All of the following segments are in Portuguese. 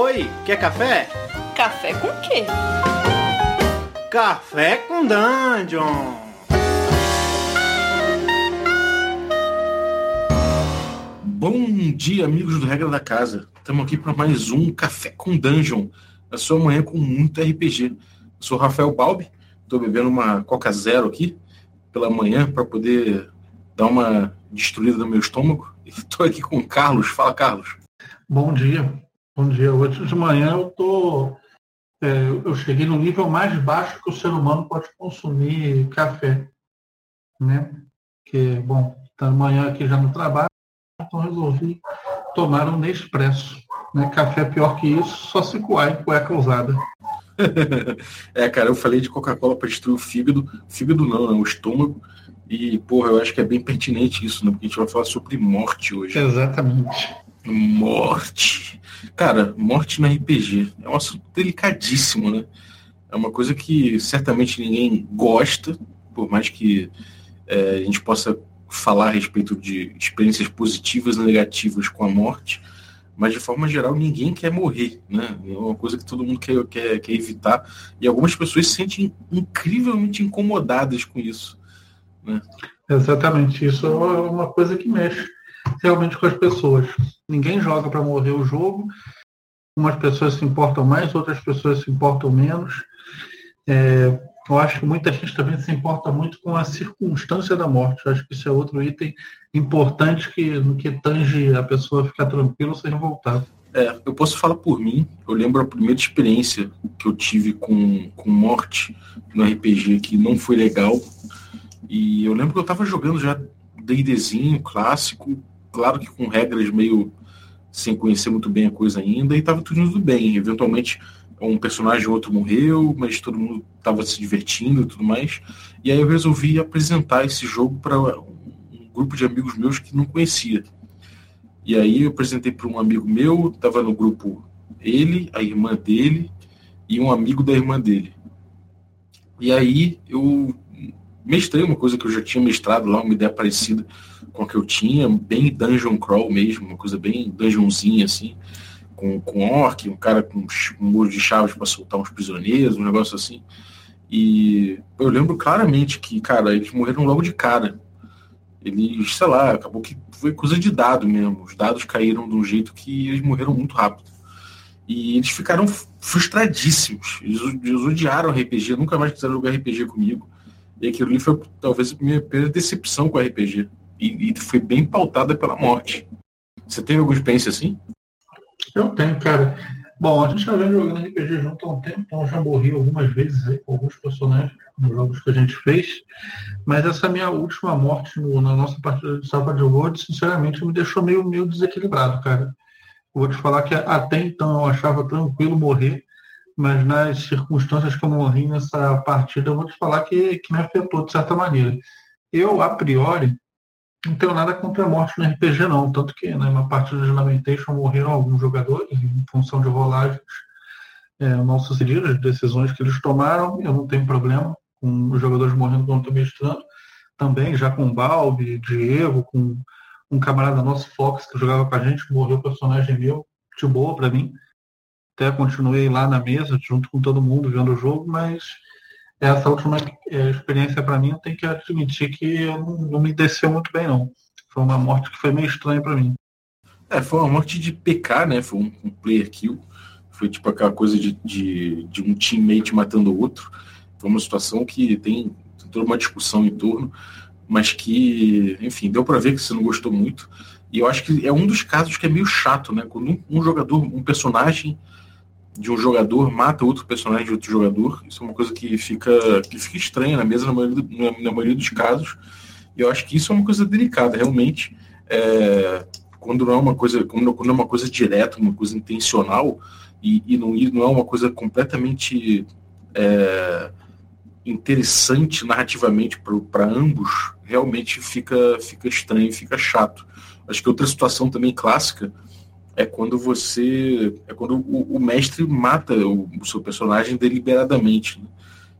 Oi, quer café? Café com quê? Café com Dungeon! Bom dia, amigos do Regra da Casa. Estamos aqui para mais um Café com Dungeon, a sua manhã com muito RPG. Eu sou o Rafael Balbi, estou bebendo uma Coca Zero aqui pela manhã para poder dar uma destruída no meu estômago. Estou aqui com o Carlos. Fala, Carlos. Bom dia. Bom dia. Hoje de manhã eu tô, é, eu cheguei no nível mais baixo que o ser humano pode consumir café, né? Que bom, tá amanhã aqui já no trabalho, então resolvi tomar um Nespresso. Né? Café pior que isso, só se coar em cueca usada. é, cara, eu falei de Coca-Cola para destruir o fígado. Fígado não, né? O estômago. E, porra, eu acho que é bem pertinente isso, né? Porque a gente vai falar sobre morte hoje. Exatamente. Morte. Cara, morte no RPG é um assunto delicadíssimo, né? É uma coisa que certamente ninguém gosta, por mais que é, a gente possa falar a respeito de experiências positivas e negativas com a morte, mas de forma geral ninguém quer morrer, né? É uma coisa que todo mundo quer, quer, quer evitar e algumas pessoas se sentem incrivelmente incomodadas com isso. Né? Exatamente, isso é uma coisa que mexe realmente com as pessoas. Ninguém joga para morrer o jogo. Umas pessoas se importam mais, outras pessoas se importam menos. É, eu acho que muita gente também se importa muito com a circunstância da morte. Eu acho que isso é outro item importante que, no que tange a pessoa ficar tranquila sem revoltada. É, eu posso falar por mim. Eu lembro a primeira experiência que eu tive com, com morte no RPG que não foi legal. E eu lembro que eu estava jogando já D&Dzinho clássico, claro que com regras meio sem conhecer muito bem a coisa ainda, e estava tudo indo bem. Eventualmente um personagem ou outro morreu, mas todo mundo estava se divertindo e tudo mais. E aí eu resolvi apresentar esse jogo para um grupo de amigos meus que não conhecia. E aí eu apresentei para um amigo meu, estava no grupo ele, a irmã dele e um amigo da irmã dele. E aí eu mestrei uma coisa que eu já tinha mestrado lá, uma ideia parecida com a que eu tinha, bem dungeon crawl mesmo, uma coisa bem dungeonzinha assim com, com orc, um cara com um muro de chaves para soltar uns prisioneiros, um negócio assim. E eu lembro claramente que, cara, eles morreram logo de cara. Eles, sei lá, acabou que foi coisa de dado mesmo. Os dados caíram de um jeito que eles morreram muito rápido. E eles ficaram frustradíssimos. Eles, eles odiaram RPG, nunca mais quiseram jogar RPG comigo. E aquilo ali foi talvez a minha primeira decepção com RPG. E, e foi bem pautada pela morte. Você teve alguma experiência assim? Eu tenho, cara. Bom, a gente já vem jogando RPG junto há um tempo, então já morri algumas vezes aí com alguns personagens nos jogos que a gente fez. Mas essa minha última morte no, na nossa partida de Savage World, sinceramente, me deixou meio, meio desequilibrado, cara. Vou te falar que até então eu achava tranquilo morrer, mas nas circunstâncias que eu morri nessa partida, eu vou te falar que, que me afetou de certa maneira. Eu, a priori, não tenho nada contra a morte no RPG, não. Tanto que né, na partida de Lamentation morreram alguns jogadores em função de rolagens é, mal sucedidas, decisões que eles tomaram. Eu não tenho problema com os jogadores morrendo quando estou mestrando. Também, já com Balbi, Diego, com um camarada nosso, Fox, que jogava com a gente, morreu personagem meu, de boa para mim. Até continuei lá na mesa, junto com todo mundo, vendo o jogo, mas essa última é, experiência para mim, eu tenho que admitir que não, não, me desceu muito bem, não. Foi uma morte que foi meio estranha para mim. É, foi uma morte de PK, né? Foi um, um player kill. Foi tipo aquela coisa de, de, de, um teammate matando o outro. Foi uma situação que tem, tem toda uma discussão em torno, mas que, enfim, deu para ver que você não gostou muito. E eu acho que é um dos casos que é meio chato, né? Quando um, um jogador, um personagem de um jogador mata outro personagem de outro jogador. Isso é uma coisa que fica, que fica estranha na mesa na maioria, na, na maioria dos casos. E eu acho que isso é uma coisa delicada, realmente. É, quando não é uma coisa, quando, quando é uma coisa direta, uma coisa intencional, e, e não, e não é uma coisa completamente é, interessante narrativamente para ambos, realmente fica, fica estranho, fica chato. Acho que outra situação também clássica é quando você. É quando o, o mestre mata o, o, seu personagem deliberadamente. Né?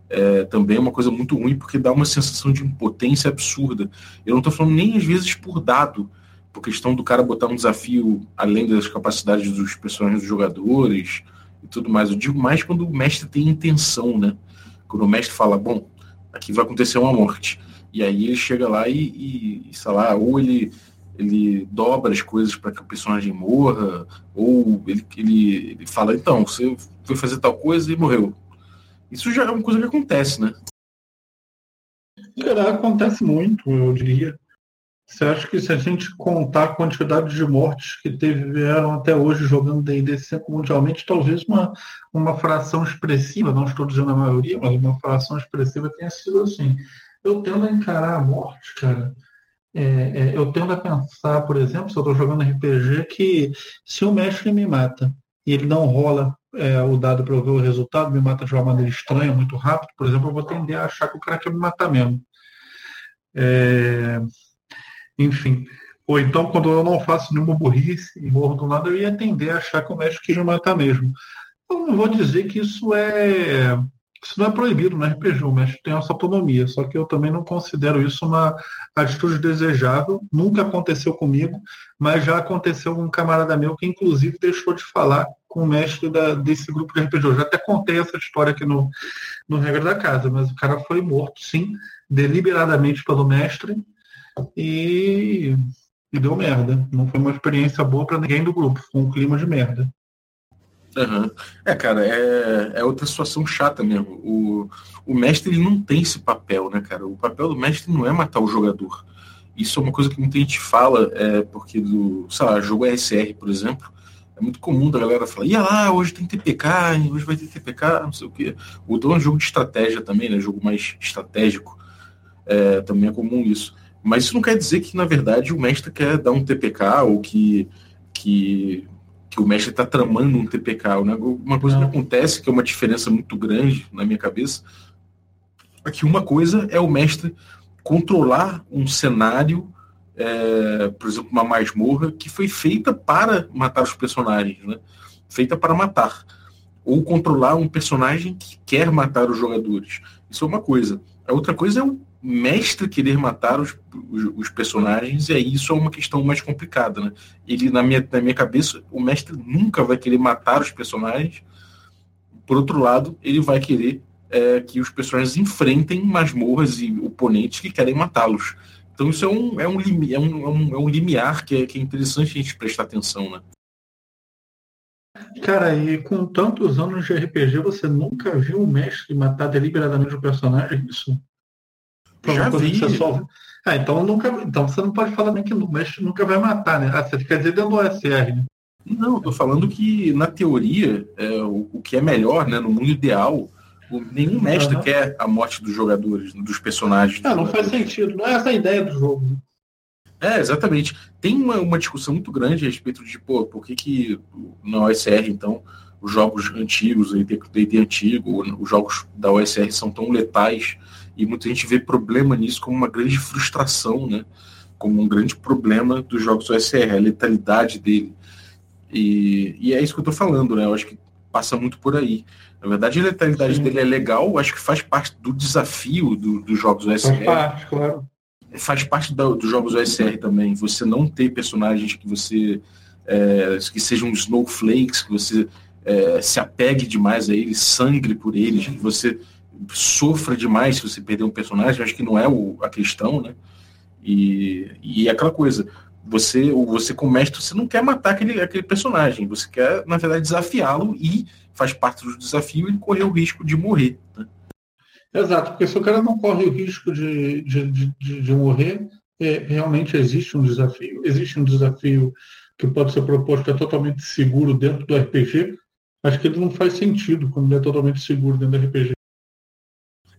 É, também é uma coisa muito ruim porque dá uma sensação de impotência absurda. Eu não estou falando nem às vezes por dado, por questão do cara botar um desafio além das capacidades dos personagens dos jogadores e tudo mais. Eu digo mais quando o mestre tem intenção, né? Quando o mestre fala, bom, aqui vai acontecer uma morte. E aí ele chega lá e, e sei lá, ou ele, ele dobra as coisas para que o personagem morra, ou ele, ele, ele fala, então, você foi fazer tal coisa e morreu. Isso já é uma coisa que acontece, né? Cara, acontece muito, eu diria. Você acha que se a gente contar a quantidade de mortes que tiveram até hoje jogando D&D 5 mundialmente, talvez uma, uma fração expressiva, não estou dizendo a maioria, mas uma fração expressiva tenha sido assim. Eu tendo a encarar a morte, cara. É, é, eu tendo a pensar, por exemplo, se eu estou jogando RPG, que se o mestre me mata e ele não rola é, o dado para eu ver o resultado, me mata de uma maneira estranha, muito rápido, por exemplo, eu vou tender a achar que o cara quer me matar mesmo. É, enfim. Ou então, quando eu não faço nenhuma burrice e morro do nada, eu ia tender a achar que o mestre quis me matar mesmo. Eu não vou dizer que isso é. Isso não é proibido no RPG, o mestre tem essa autonomia, só que eu também não considero isso uma atitude desejável. Nunca aconteceu comigo, mas já aconteceu com um camarada meu que, inclusive, deixou de falar com o mestre da, desse grupo de RPG. Eu já até contei essa história aqui no, no Regra da Casa, mas o cara foi morto, sim, deliberadamente pelo mestre, e, e deu merda. Não foi uma experiência boa para ninguém do grupo, foi um clima de merda. Uhum. É, cara, é, é outra situação chata mesmo. O, o mestre ele não tem esse papel, né, cara? O papel do mestre não é matar o jogador. Isso é uma coisa que muita gente fala, é, porque do, sei lá, jogo RSR, por exemplo, é muito comum da galera falar, ia lá, hoje tem TPK, hoje vai ter TPK, não sei o quê. O Dom é um jogo de estratégia também, né? Jogo mais estratégico. É, também é comum isso. Mas isso não quer dizer que, na verdade, o mestre quer dar um TPK ou que, que, que o mestre está tramando um TPK. Uma coisa que acontece, que é uma diferença muito grande na minha cabeça, é que uma coisa é o mestre controlar um cenário, é, por exemplo, uma masmorra, que foi feita para matar os personagens, né? feita para matar. Ou controlar um personagem que quer matar os jogadores. Isso é uma coisa. A outra coisa é o mestre querer matar os, os, os, personagens, e aí isso é uma questão mais complicada, né? Ele, na minha, na minha cabeça, o mestre nunca vai querer matar os personagens. Por outro lado, ele vai querer é, que os personagens enfrentem masmorras e oponentes que querem matá-los. Então isso é um, é um, é um, é um, é um limiar que é, que é interessante a gente prestar atenção, né? Cara, e com tantos anos de RPG, você nunca viu o mestre matar deliberadamente o personagem? Isso já vi. Só... Ah, então, nunca, então você não pode falar nem que o mestre nunca vai matar, né? Ah, você quer dizer dentro do OSR, né? Não, eu tô falando que, na teoria, é, o, o, que é melhor, né, no mundo ideal, o, nenhum mestre uhum. quer a morte dos jogadores, dos personagens. Ah, não faz sentido, não é essa a ideia do jogo. Né? É, exatamente. Tem uma, uma discussão muito grande a respeito de, pô, por que que na OSR, então, os jogos antigos, o D&D antigo, os jogos da OSR são tão letais e muita gente vê problema nisso como uma grande frustração, né? Como um grande problema dos jogos OSR, a letalidade dele. E, e é isso que eu estou falando, né? Eu acho que passa muito por aí. Na verdade, a letalidade Sim. dele é legal, acho que faz parte do desafio do, dos jogos OSR. Faz parte, claro. Faz parte da, dos jogos OSR também. Você não ter personagens que você. É, que sejam snowflakes, que você é, se apegue demais a eles, sangre por eles, que você sofra demais se você perder um personagem, acho que não é o, a questão, né? E, e é aquela coisa, você, você como mestre, você não quer matar aquele, aquele personagem, você quer, na verdade, desafiá-lo e faz parte do desafio ele correr o risco de morrer. Né? Exato, porque se o cara não corre o risco de, de, de, de morrer, é, realmente existe um desafio. Existe um desafio que pode ser proposto que é totalmente seguro dentro do RPG. Acho que ele não faz sentido quando ele é totalmente seguro dentro do RPG.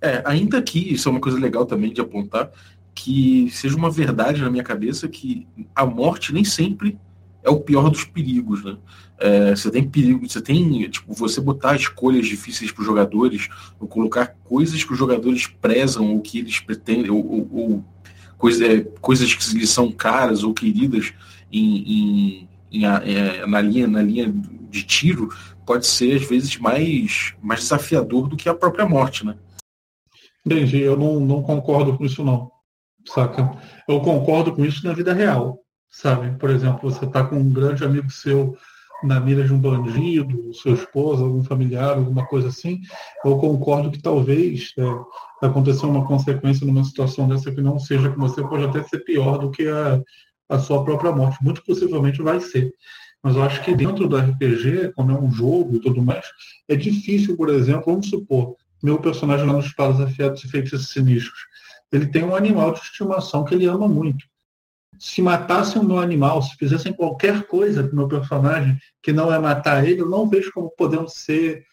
É, ainda que isso é uma coisa legal também de apontar, que seja uma verdade na minha cabeça que a morte nem sempre é o pior dos perigos, né? É, você tem perigo, você tem, tipo, você botar escolhas difíceis para os jogadores, ou colocar coisas que os jogadores prezam, ou que eles pretendem, ou, ou, ou coisa, é, coisas que lhes são caras ou queridas em, em, em é, na, linha, na linha de tiro, pode ser às vezes mais, mais desafiador do que a própria morte, né? Entendi, eu não, não concordo com isso não, saca? Eu concordo com isso na vida real. sabe? Por exemplo, você está com um grande amigo seu na mira de um bandido, sua esposa, algum familiar, alguma coisa assim, eu concordo que talvez é, aconteça uma consequência numa situação dessa que não seja com você, pode até ser pior do que a, a sua própria morte. Muito possivelmente vai ser. Mas eu acho que dentro do RPG, como é um jogo e tudo mais, é difícil, por exemplo, vamos supor, meu personagem lá nos Espadas Afiados e Feitiços Sinistros, ele tem um animal de estimação que ele ama muito se matassem o meu animal, se fizessem qualquer coisa o meu personagem que não é matar ele, eu não vejo como podendo ser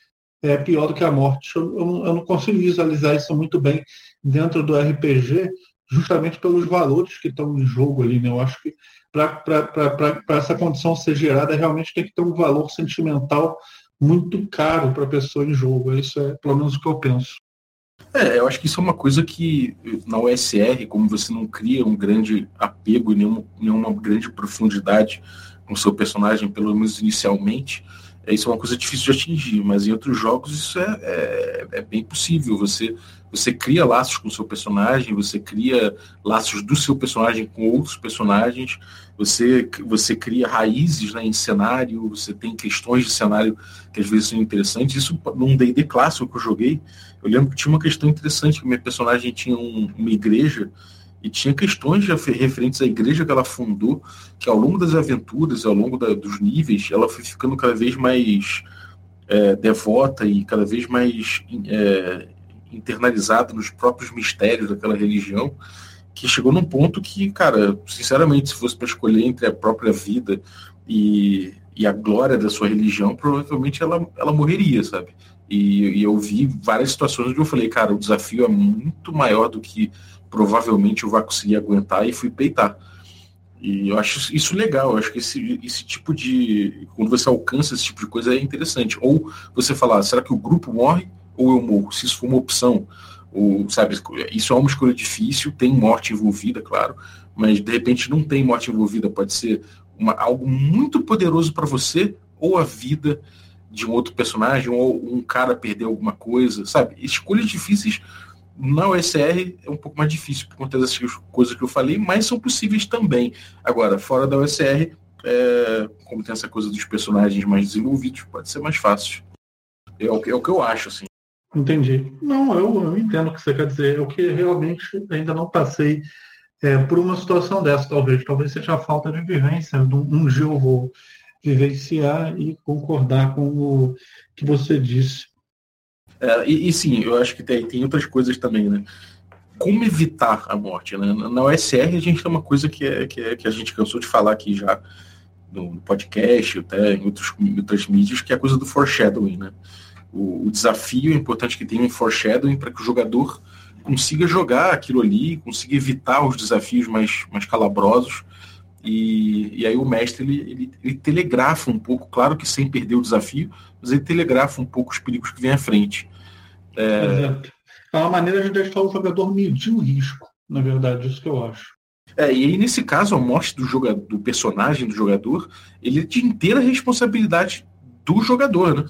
é, pior do que a morte. Eu, eu, eu, não consigo visualizar isso muito bem dentro do RPG, justamente pelos valores que estão em jogo ali. Né? Eu acho que para essa condição ser gerada, realmente tem que ter um valor sentimental muito caro para a pessoa em jogo. Isso é pelo menos o que eu penso. É, eu acho que isso é uma coisa que na OSR, como você não cria um grande apego e nenhuma, nenhuma grande profundidade com o seu personagem, pelo menos inicialmente, é, isso é uma coisa difícil de atingir, mas em outros jogos isso é, é, é bem possível. Você, você cria laços com o seu personagem, você cria laços do seu personagem com outros personagens, você, você cria raízes né, em cenário, você tem questões de cenário que às vezes são interessantes. Isso num D&D clássico que eu joguei, eu lembro que tinha uma questão interessante, que minha personagem tinha um, uma igreja e tinha questões referentes à igreja que ela fundou, que ao longo das aventuras, ao longo da, dos níveis, ela foi ficando cada vez mais é, devota e cada vez mais é, internalizada nos próprios mistérios daquela religião que chegou num ponto que, cara, sinceramente, se fosse para escolher entre a própria vida e, e a glória da sua religião, provavelmente ela, ela morreria, sabe? E, e, eu vi várias situações onde eu falei, cara, o desafio é muito maior do que provavelmente eu vá conseguir aguentar e fui peitar. E eu acho isso legal, eu acho que esse, esse tipo de. Quando você alcança esse tipo de coisa é interessante. Ou você falar, será que o grupo morre ou eu morro? Se isso for uma opção ou, sabe, isso é uma escolha difícil, tem morte envolvida, claro, mas de repente não tem morte envolvida, pode ser uma, algo muito poderoso para você, ou a vida de um outro personagem, ou um cara perder alguma coisa, sabe? Escolhas difíceis na OSR é um pouco mais difícil por conta dessas coisas que eu falei, mas são possíveis também. Agora, fora da OSR, é, como tem essa coisa dos personagens mais desenvolvidos, pode ser mais fácil. É o, é o que eu acho, assim. Entendi. Não, eu, eu, entendo o que você quer dizer. Eu que realmente ainda não passei é, por uma situação dessa, talvez. Talvez seja a falta de vivência. Um dia eu vou vivenciar e concordar com o que você disse. É, e, e, sim, eu acho que tem, tem outras coisas também, né? Como evitar a morte? Né? Na OSR a gente tem uma coisa que, é, que, é, que a gente cansou de falar aqui já no podcast, até em outros, em outras mídias, que é a coisa do foreshadowing, né? O, o desafio é importante que tenha um foreshadowing para que o jogador consiga jogar aquilo ali, consiga evitar os desafios mais, mais calabrosos. E, e aí o mestre ele, ele, ele, telegrafa um pouco, claro que sem perder o desafio, mas ele telegrafa um pouco os perigos que vem à frente. É, é uma maneira de deixar o jogador medir o risco, na verdade, isso que eu acho. É, e aí, nesse caso, a morte do, jogador, do personagem do jogador, ele é de inteira responsabilidade do jogador, né?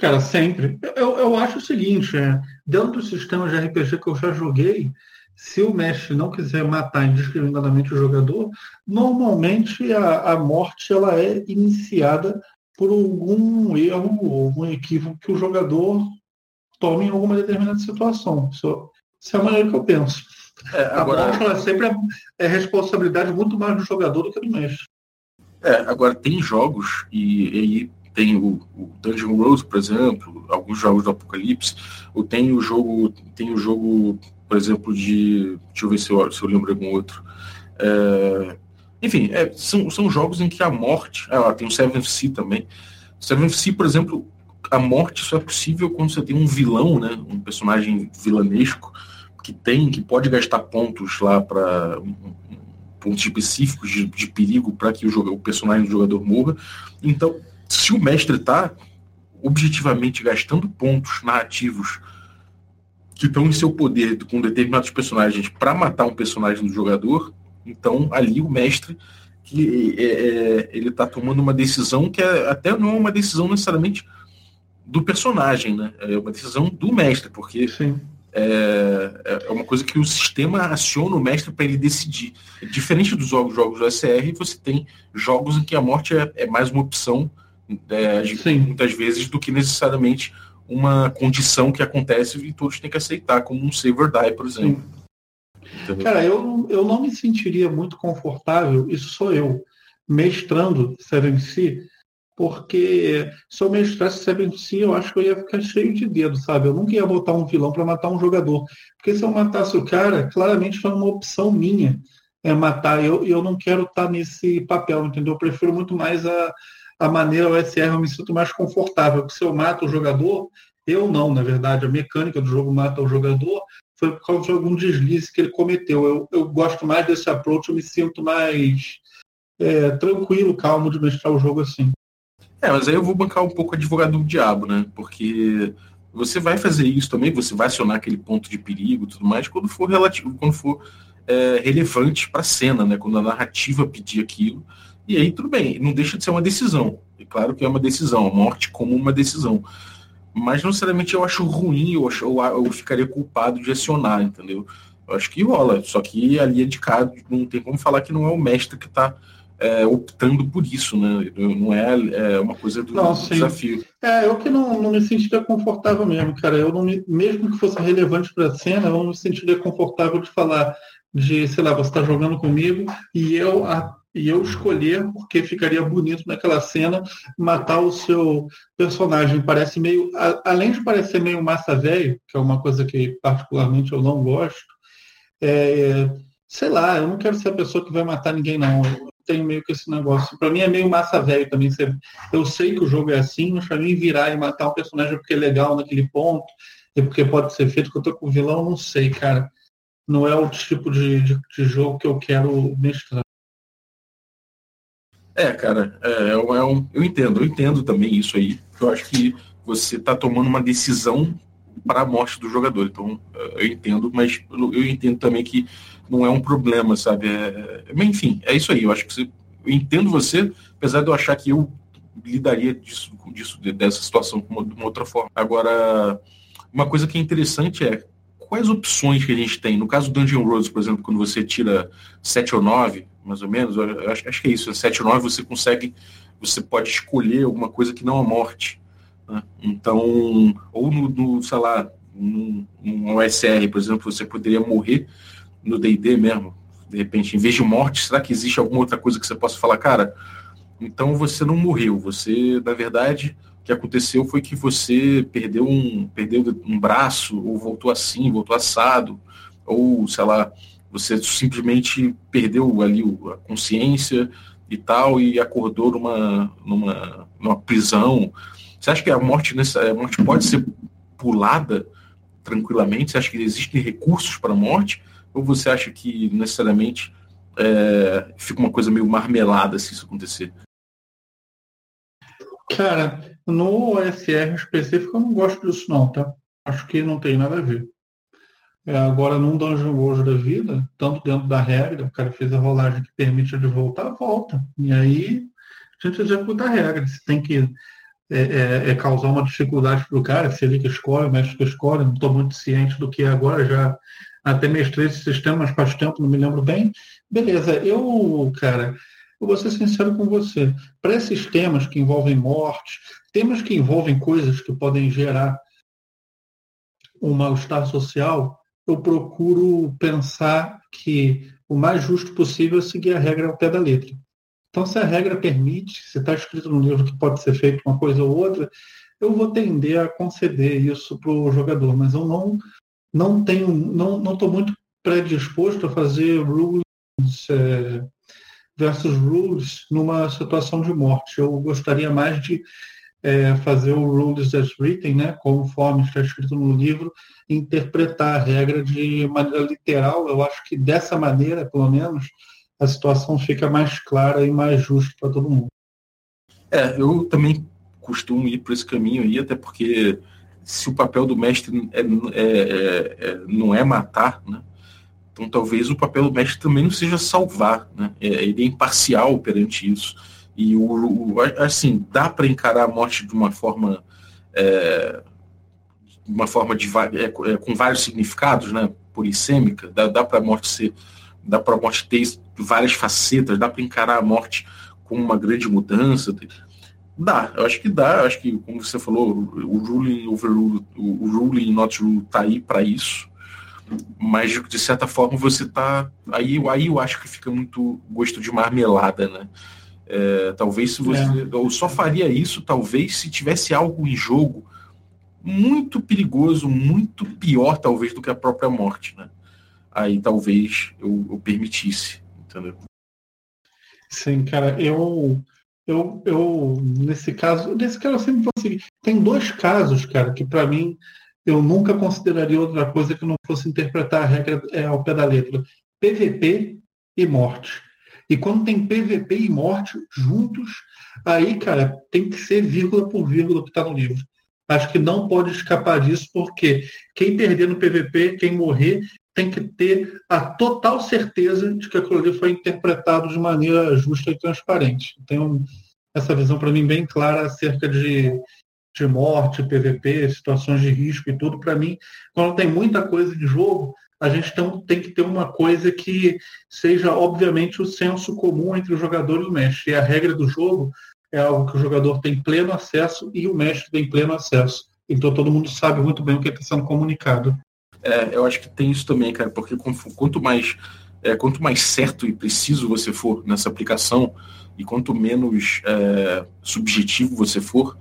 Cara, sempre. Eu, eu acho o seguinte, é, dentro do sistema de RPG que eu já joguei, se o mestre não quiser matar indiscriminadamente o jogador, normalmente a, a morte ela é iniciada por algum erro ou algum equívoco que o jogador tome em alguma determinada situação. Isso, isso é a maneira que eu penso. É, agora... A morte ela sempre é, é responsabilidade muito mais do jogador do que do mestre. É, agora tem jogos, e, e tem o, o, Dungeon Road, por exemplo, alguns jogos do Apocalipse, ou tem o jogo, tem o jogo, por exemplo, de. Deixa eu ver se eu, se eu lembro algum outro. É, enfim, é, são, são jogos em que a morte. Ah, tem o Seven Sea também. Seven Sea, por exemplo, a morte só é possível quando você tem um vilão, né? Um personagem vilanesco que tem, que pode gastar pontos lá para pontos específicos de, de perigo para que o, jogo, o personagem do jogador morra. Então, se o mestre está objetivamente gastando pontos narrativos que estão em seu poder com determinados personagens para matar um personagem do jogador, então ali o mestre que é, é, ele está tomando uma decisão que é, até não é uma decisão necessariamente do personagem, né? É uma decisão do mestre, porque Sim. é, é, é uma coisa que o sistema aciona o mestre para ele decidir. Diferente dos jogos, jogos do SR, você tem jogos em que a morte é, é mais uma opção, é, muitas vezes, do que necessariamente uma condição que acontece e todos têm que aceitar, como um save or die, por exemplo. Cara, eu, eu não me sentiria muito confortável, isso sou eu, mestrando Seven C, porque se eu mestrasse Seven C, eu acho que eu ia ficar cheio de dedo, sabe? Eu nunca ia botar um vilão para matar um jogador. Porque se eu matasse o cara, claramente foi uma opção minha é matar. Eu, eu não quero estar tá nesse papel, entendeu? Eu prefiro muito mais a, a maneira OSR, eu me sinto mais confortável. Porque se eu mato o jogador, eu não, na verdade, a mecânica do jogo mata o jogador foi por causa de algum deslize que ele cometeu. Eu, eu gosto mais desse approach, eu me sinto mais é, tranquilo, calmo de mestrar o jogo assim. É, mas aí eu vou bancar um pouco advogado do diabo, né? Porque você vai fazer isso também, você vai acionar aquele ponto de perigo tudo mais quando for relativo, quando for é, relevante para a cena, né? Quando a narrativa pedir aquilo. E aí tudo bem, não deixa de ser uma decisão. É claro que é uma decisão, a morte como uma decisão. Mas não necessariamente eu acho ruim, eu, acho, eu, eu ficaria culpado de acionar, entendeu? Eu acho que rola, só que ali é de cá, não tem como falar que não é o mestre que está é, optando por isso, né? Não é, é uma coisa do, não, desafio. É, eu que não, não me sentiria confortável mesmo, cara. Eu não me, mesmo que fosse relevante para a cena, eu não me sentiria confortável de falar de, sei lá, você está jogando comigo e eu a, e eu escolher porque ficaria bonito naquela cena matar o seu personagem. Parece meio, a, além de parecer meio massa velho, que é uma coisa que particularmente eu não gosto. É, sei lá, eu não quero ser a pessoa que vai matar ninguém não. Eu, tenho meio que esse negócio. Para mim é meio massa velho também. Eu sei que o jogo é assim, mas para mim virar e matar um personagem porque é legal naquele ponto, e porque pode ser feito que eu tô com o vilão, não sei, cara. Não é o tipo de, de, de jogo que eu quero mestrar. É, cara, é, é, um, eu entendo, eu entendo também isso aí. Eu acho que você está tomando uma decisão para a morte do jogador. Então, eu entendo, mas eu entendo também que não é um problema, sabe? É, enfim, é isso aí. Eu acho que você, eu entendo você, apesar de eu achar que eu lidaria disso, disso dessa situação de uma outra forma. Agora, uma coisa que é interessante é quais opções que a gente tem. No caso do Dungeon Roads, por exemplo, quando você tira 7 ou 9, mais ou menos, acho, acho que é isso, 7 ou 9 você consegue, você pode escolher alguma coisa que não a morte. Né? Então, ou no, no sei lá, num OSR, por exemplo, você poderia morrer no D&D mesmo, de repente, em vez de morte, será que existe alguma outra coisa que você possa falar, cara? Então você não morreu, você, na verdade, o que aconteceu foi que você perdeu um, perdeu um braço, ou voltou assim, voltou assado, ou, sei lá, você simplesmente perdeu ali a consciência e tal, e acordou numa, numa, numa prisão. Você acha que a morte, nessa, a morte pode ser pulada tranquilamente? Você acha que existem recursos para a morte? Ou você acha que necessariamente é, fica uma coisa meio marmelada se isso acontecer? Cara, no OSR específico eu não gosto disso não, tá? Acho que não tem nada a ver. É, agora, num Dungeon World da vida, tanto dentro da regra, o cara fez a rolagem que permite ele voltar, volta. E aí a gente executa a regra. Se tem que é, é, é causar uma dificuldade para o cara, se ele que escolhe, o mestre que escolhe, não estou muito ciente do que é agora, já até mestrei esse sistema, mas faz tempo, não me lembro bem. Beleza, eu, cara, eu vou ser sincero com você. Para esses temas que envolvem morte, temas que envolvem coisas que podem gerar um mal-estar social, eu procuro pensar que o mais justo possível é seguir a regra ao pé da letra. Então, se a regra permite, se está escrito no livro que pode ser feito uma coisa ou outra, eu vou tender a conceder isso para o jogador, mas eu não não tenho, não não estou muito predisposto a fazer rules é, versus rules numa situação de morte. Eu gostaria mais de é, fazer o rules as written, né, conforme está escrito no livro, interpretar a regra de maneira literal. Eu acho que dessa maneira, pelo menos, a situação fica mais clara e mais justa para todo mundo. É, eu também costumo ir por esse caminho aí, até porque se o papel do mestre é, é, é, não é matar, né? Então talvez o papel do mestre também não seja salvar, né? É, ele é imparcial perante isso. E o, o assim, dá para encarar a morte de uma forma é, uma forma de é, é, com vários significados, né? Polissêmica, dá, dá para a morte ser, dá para a morte ter várias facetas, dá para encarar a morte como uma grande mudança. Dá, eu acho que dá, eu acho que, como você falou, o ruling overrule, o ruling not rule tá aí para isso. Mas de certa forma você tá aí, aí eu acho que fica muito gosto de marmelada, né? É, talvez se você. É. Eu só faria isso, talvez, se tivesse algo em jogo muito perigoso, muito pior, talvez, do que a própria morte, né? Aí talvez eu, eu permitisse, entendeu? Sim, cara, eu, eu, eu nesse caso, nesse caso eu sempre vou seguir. Tem dois casos, cara, que para mim eu nunca consideraria outra coisa que não fosse interpretar a regra é, ao pé da letra. PVP e morte. E quando tem PVP e morte juntos, aí, cara, tem que ser vírgula por vírgula que está no livro. Acho que não pode escapar disso, porque quem perder no PVP, quem morrer, tem que ter a total certeza de que aquilo ali foi interpretado de maneira justa e transparente. Tenho essa visão para mim bem clara acerca de, de morte, PVP, situações de risco e tudo. Para mim, quando tem muita coisa de jogo, a gente tem, que ter uma coisa que seja, obviamente, o senso comum entre o jogador e o mestre. E a regra do jogo é algo que o jogador tem pleno acesso e o mestre tem pleno acesso. Então todo mundo sabe muito bem o que está sendo comunicado. É, eu acho que tem isso também, cara, porque quanto mais é, quanto mais certo e preciso você for nessa aplicação e quanto menos é, subjetivo você for,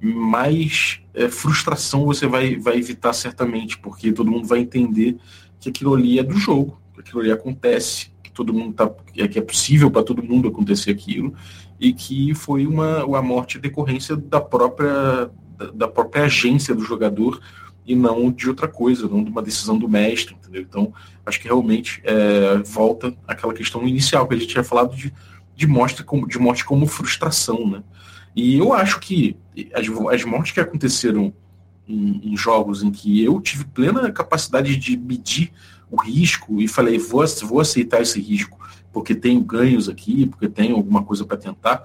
mais é, frustração você vai, vai evitar certamente, porque todo mundo vai entender que aquilo ali é do jogo, que aquilo ali acontece, que todo mundo tá, que é possível para todo mundo acontecer aquilo e que foi uma, uma morte decorrência da própria, da, da própria agência do jogador e não de outra coisa, não de uma decisão do mestre, entendeu? Então, acho que realmente é, volta àquela questão inicial que a gente tinha falado de, de, morte, como, de morte como frustração, né? E eu acho que as, as mortes que aconteceram em, em, jogos em que eu tive plena capacidade de medir o risco e falei, vou, vou aceitar esse risco porque tenho ganhos aqui, porque tenho alguma coisa para tentar,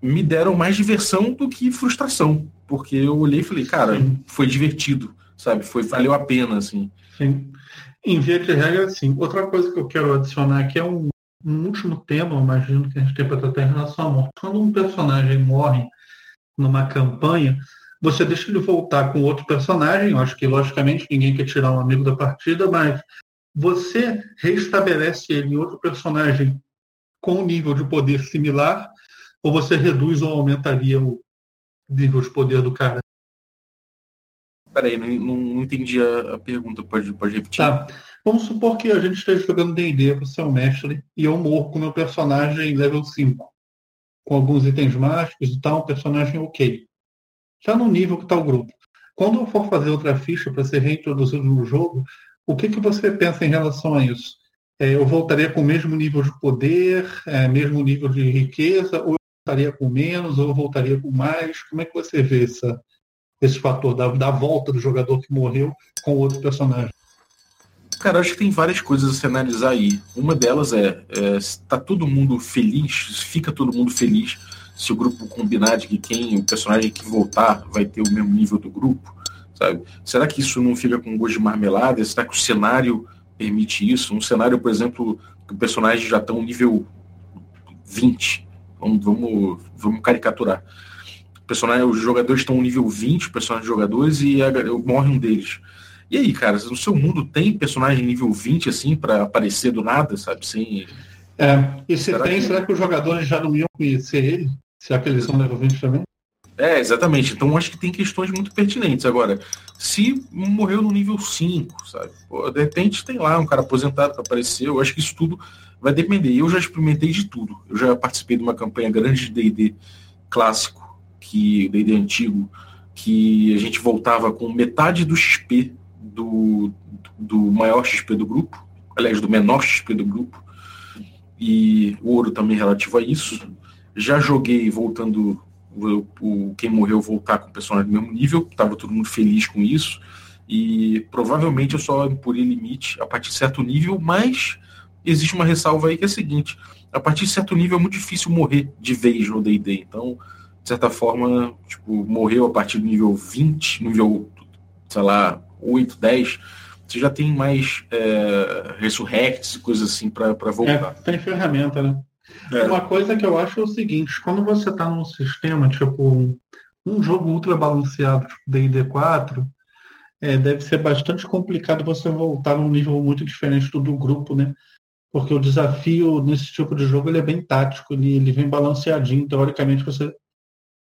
me deram mais diversão do que frustração, porque eu olhei e falei, cara, sim. foi divertido, sabe? Foi valeu a pena, assim. Sim. Em via de regra, sim. Outra coisa que eu quero adicionar aqui é um, um último tema, imagino que a gente tem para tratar em relação à morte. Quando um personagem morre numa campanha, você deixa ele voltar com outro personagem. Eu acho que, logicamente, ninguém quer tirar um amigo da partida, mas você restabelece ele em outro personagem com um nível de poder similar, ou você reduz ou aumentaria o nível de poder do cara? Peraí, não, não entendi a, a, pergunta, pode, pode repetir? Tá. Vamos supor que a gente esteja jogando D&D, você é um mestre, e eu morro com meu personagem level 5, com alguns itens mágicos e tal, um personagem ok. Já no nível que está o grupo. Quando eu for fazer outra ficha para ser reintroduzido no jogo, o que, que você pensa em relação a isso? É, eu voltaria com o mesmo nível de poder, é, mesmo nível de riqueza, ou eu voltaria com menos, ou eu voltaria com mais? Como é que você vê essa, esse fator da, da volta do jogador que morreu com outro personagem? Cara, acho que tem várias coisas a se analisar aí. Uma delas é, é está todo mundo feliz, fica todo mundo feliz se o grupo combinar de que quem, o personagem que voltar vai ter o mesmo nível do grupo sabe? Será que isso não fica com gosto de marmelada? Será que o cenário permite isso? Um cenário, por exemplo, que o personagem já está no nível 20. Vamos, vamos, vamos caricaturar. O personagem, os jogadores estão no nível 20, personagens jogadores, e a, morre um deles. E aí, cara, no seu mundo tem personagem nível 20 assim para aparecer do nada, sabe? Sem. É, e se será tem, que... será que os jogadores já não iam conhecer ele? Será que eles são nível 20 também? É, exatamente. Então acho que tem questões muito pertinentes. Agora, se morreu no nível 5, sabe? Pô, de repente tem lá um cara aposentado que apareceu, eu acho que isso tudo vai depender. Eu já experimentei de tudo. Eu já participei de uma campanha grande de D&D clássico, que D&D antigo, que a gente voltava com metade do XP do, do maior XP do grupo, aliás, do menor XP do grupo, e o ouro também relativo a isso. Já joguei voltando o, quem morreu voltar com o personagem do mesmo nível, estava todo mundo feliz com isso, e provavelmente eu só impurei limite a partir de certo nível, mas existe uma ressalva aí que é a seguinte, a partir de certo nível é muito difícil morrer de vez no D&D, então, de certa forma, tipo, morreu a partir do nível 20, nível sei lá, 8, 10, você já tem mais é, resurrects e coisas assim para voltar. É, tem ferramenta, né? É. Uma coisa que eu acho é o seguinte, quando você está num sistema, tipo, um jogo ultra balanceado, tipo D&D 4, é, deve ser bastante complicado você voltar num nível muito diferente do, do grupo, né? Porque o desafio nesse tipo de jogo ele é bem tático, ele, ele vem balanceadinho. Teoricamente, você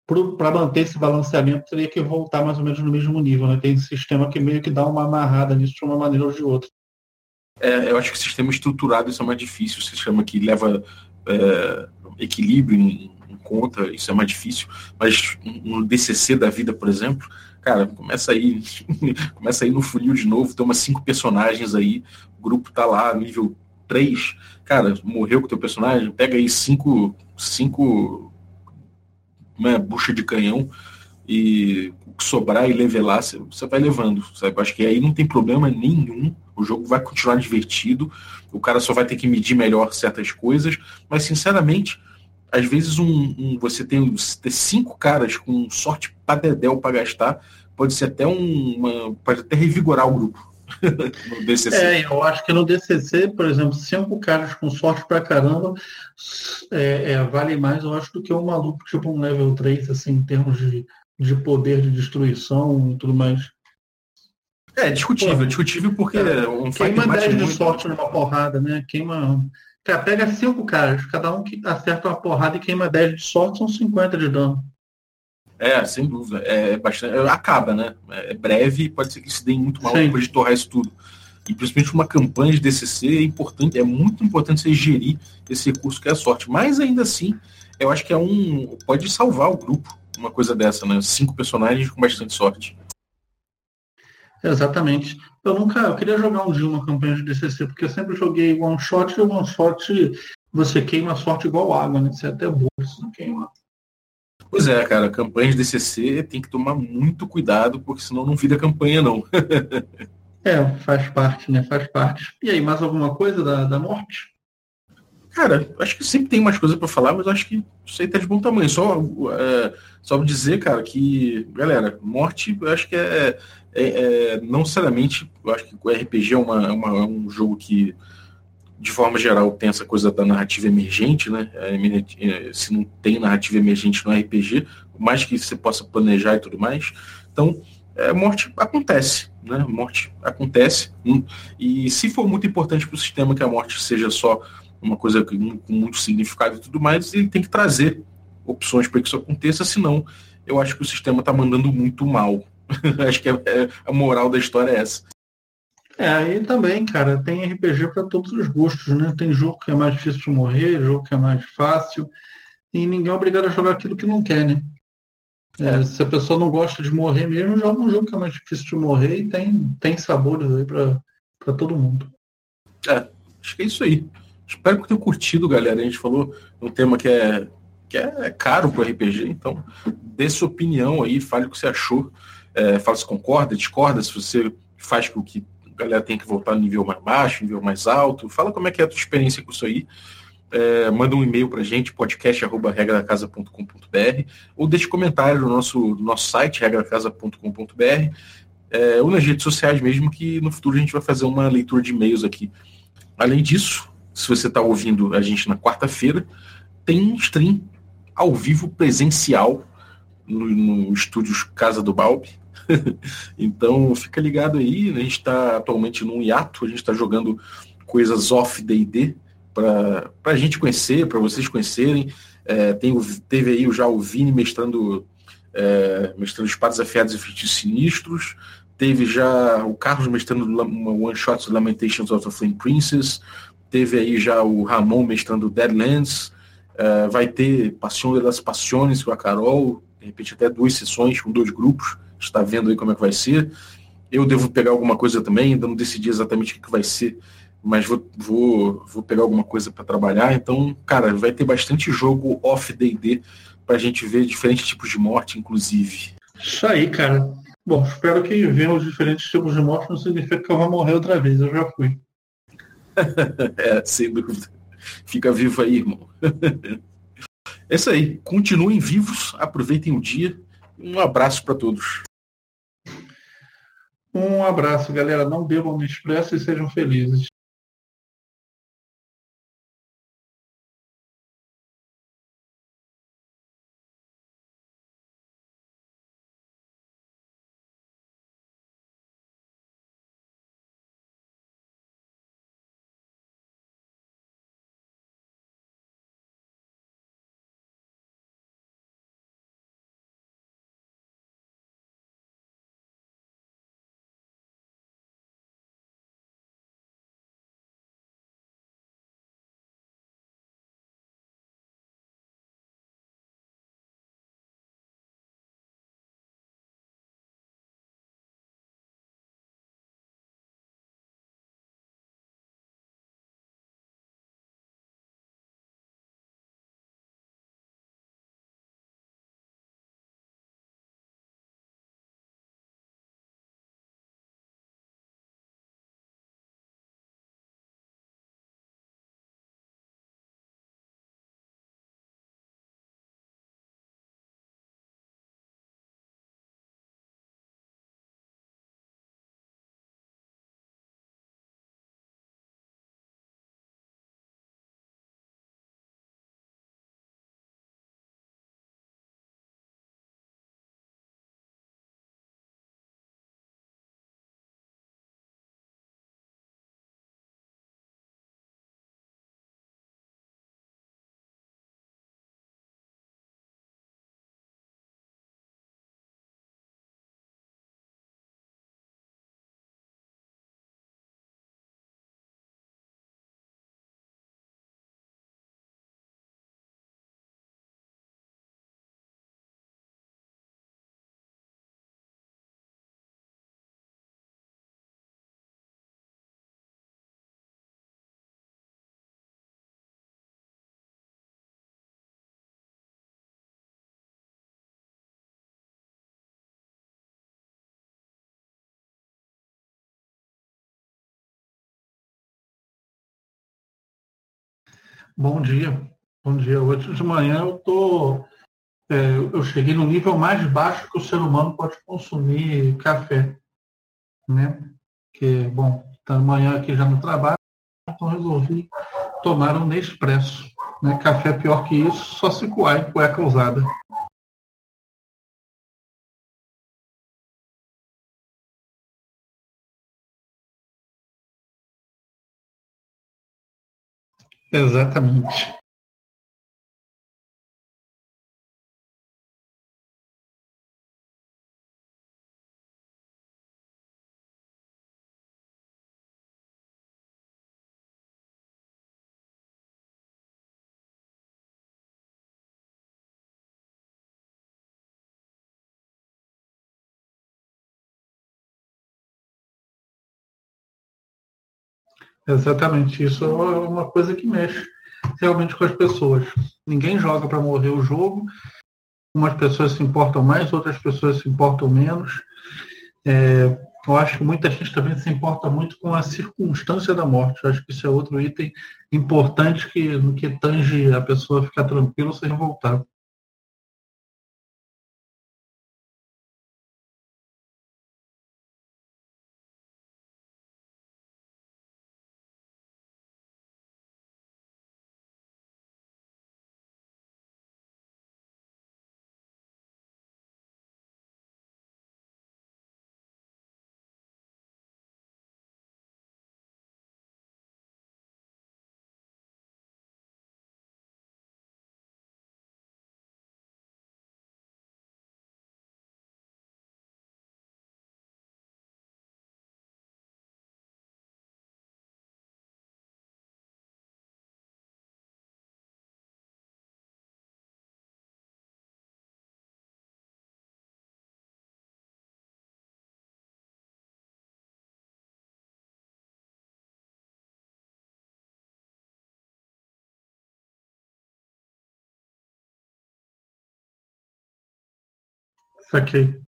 para manter esse balanceamento teria que voltar mais ou menos no mesmo nível, né? Tem um sistema que meio que dá uma amarrada nisso de uma maneira ou de outra. É, eu acho que sistema estruturado isso é mais difícil, o sistema que leva é, equilíbrio em, em, conta, isso é mais difícil. Mas no DCC da vida, por exemplo, cara, começa aí, começa aí no funil de novo, tem umas cinco personagens aí, o grupo tá lá, nível 3, cara, morreu com o teu personagem, pega aí cinco, cinco uma bucha de canhão e sobrar e levelar, você vai levando, sabe? Acho que aí não tem problema nenhum, o jogo vai continuar divertido, o cara só vai ter que medir melhor certas coisas, mas sinceramente, às vezes um, um você tem cinco caras com sorte para dedéu para gastar, pode ser até um, uma, pode até revigorar o grupo. No DCC. É, eu acho que no DCC, por exemplo, cinco caras com sorte pra caramba é, é, vale mais, eu acho, do que um maluco tipo um level 3, assim, em termos de, de poder de destruição e tudo mais. É, discutível, Pô, discutível porque é, um queima 10 de sorte numa porrada, né? Queima. Cara, pega cinco caras, cada um que acerta uma porrada e queima 10 de sorte, são 50 de dano. É, sem dúvida. É bastante. Acaba, né? É breve pode ser que se dê muito mal depois de torrar isso tudo. E principalmente uma campanha de DCC é importante, é muito importante você gerir esse recurso que é a sorte. Mas ainda assim, eu acho que é um. pode salvar o grupo, uma coisa dessa, né? Cinco personagens com bastante sorte. Exatamente. Eu nunca. Eu queria jogar um dia uma campanha de DCC, porque eu sempre joguei one shot e one shot você queima a sorte igual água, né? Você é até burro se não queima. Pois é, cara, campanhas de DCC tem que tomar muito cuidado, porque senão não vira campanha, não. é, faz parte, né? Faz parte. E aí, mais alguma coisa da, da morte? Cara, acho que sempre tem umas coisas para falar, mas acho que isso aí tá de bom tamanho. Só, é, só dizer, cara, que, galera, morte, eu acho que é, é, é não necessariamente, eu acho que o RPG é, uma, uma, é um jogo que de forma geral, tem essa coisa da narrativa emergente, né? É, é, se não tem narrativa emergente no RPG, mais que você possa planejar e tudo mais. Então, é, morte acontece, né? Morte acontece. Hum, e se for muito importante para o sistema que a morte seja só uma coisa com muito significado e tudo mais, ele tem que trazer opções para que isso aconteça, senão eu acho que o sistema está mandando muito mal. acho que é, é, a moral da história é essa. É, aí também, cara, tem RPG para todos os gostos, né? Tem jogo que é mais difícil de morrer, jogo que é mais fácil, e ninguém é obrigado a jogar aquilo que não quer, né? É, se a pessoa não gosta de morrer mesmo, joga um jogo que é mais difícil de morrer e tem, tem sabores aí para todo mundo. É, acho que é isso aí. Espero que tenham curtido, galera. A gente falou um tema que é, que é caro para RPG, então dê sua opinião aí, fale o que você achou. É, fala se concorda, discorda, se você faz com que a galera tem que voltar no nível mais baixo, nível mais alto. Fala como é que é a tua experiência com isso aí. É, manda um e-mail para a gente, podcast.regradacasa.com.br ou deixe comentário no nosso, no nosso site, regradacasa.com.br é, ou nas redes sociais mesmo, que no futuro a gente vai fazer uma leitura de e-mails aqui. Além disso, se você está ouvindo a gente na quarta-feira, tem um stream ao vivo presencial no, no estúdios Casa do Balbi, então fica ligado aí, né? a gente está atualmente num hiato, a gente está jogando coisas off D&D para a gente conhecer, para vocês conhecerem. É, tem, teve aí já o Vini mestrando, é, mestrando Espadas Afiadas e Feitiços Sinistros, teve já o Carlos mestrando one shot Lamentations of the Flame Princess, teve aí já o Ramon mestrando Deadlands, é, vai ter Passion das Passiones com a Carol, de repente até duas sessões com dois grupos está vendo aí como é que vai ser. Eu devo pegar alguma coisa também, ainda não decidi exatamente o que, vai ser, mas vou, vou, vou pegar alguma coisa para trabalhar. Então, cara, vai ter bastante jogo off DD para a gente ver diferentes tipos de morte, inclusive. Isso aí, cara. Bom, espero que venham os diferentes tipos de morte não significa que eu vou morrer outra vez, eu já fui. é, sem dúvida. Fica vivo aí, irmão. é isso aí. Continuem vivos, aproveitem o dia. Um abraço para todos. Um abraço, galera. Não bebam no expresso e sejam felizes. Bom dia. Bom dia. Hoje de manhã eu tô é, eu cheguei no nível mais baixo que o ser humano pode consumir café, né? Que bom, tá amanhã aqui já no trabalho, então resolvi tomar um Nespresso, né? Café pior que isso, só se coar em cueca usada. Exatamente. Exatamente, isso é uma coisa que mexe realmente com as pessoas. Ninguém joga para morrer o jogo, umas pessoas se importam mais, outras pessoas se importam menos. É, eu acho que muita gente também se importa muito com a circunstância da morte. Eu acho que isso é outro item importante que, no que tange a pessoa ficar tranquila sem voltar. Saquei.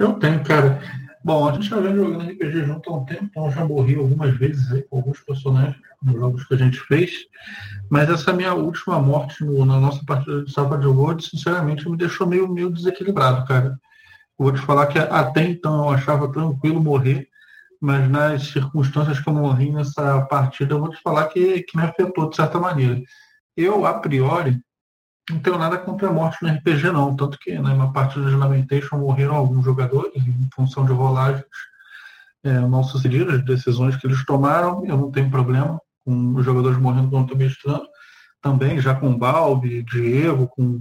Eu tenho, cara. Bom, a gente já vem jogando RPG junto há um tempo, então já morri algumas vezes aí com alguns personagens nos jogos que a gente fez. Mas essa minha última morte no, na nossa partida de Savage World, sinceramente, me deixou meio, meio desequilibrado, cara. Vou te falar que até então eu achava tranquilo morrer, mas nas circunstâncias que eu morri nessa partida, eu vou te falar que, que me afetou de certa maneira. Eu, a priori, não tenho nada contra a morte no RPG, não. Tanto que né, na partida de Lamentation morreram alguns jogadores em função de rolagens é, mal sucedidas, decisões que eles tomaram. Eu não tenho problema com os jogadores morrendo quando estou mestrando. Também, já com Balbi, Diego, com